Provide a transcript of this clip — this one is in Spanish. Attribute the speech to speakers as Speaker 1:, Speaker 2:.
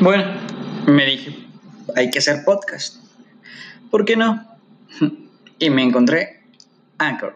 Speaker 1: Bueno, me dije, hay que hacer podcast. ¿Por qué no? Y me encontré Anchor.